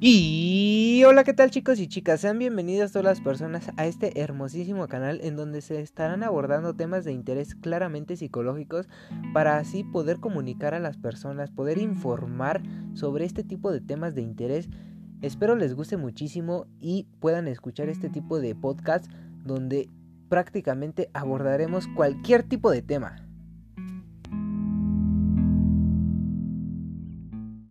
Y hola, ¿qué tal chicos y chicas? Sean bienvenidas todas las personas a este hermosísimo canal en donde se estarán abordando temas de interés claramente psicológicos para así poder comunicar a las personas, poder informar sobre este tipo de temas de interés. Espero les guste muchísimo y puedan escuchar este tipo de podcast donde prácticamente abordaremos cualquier tipo de tema.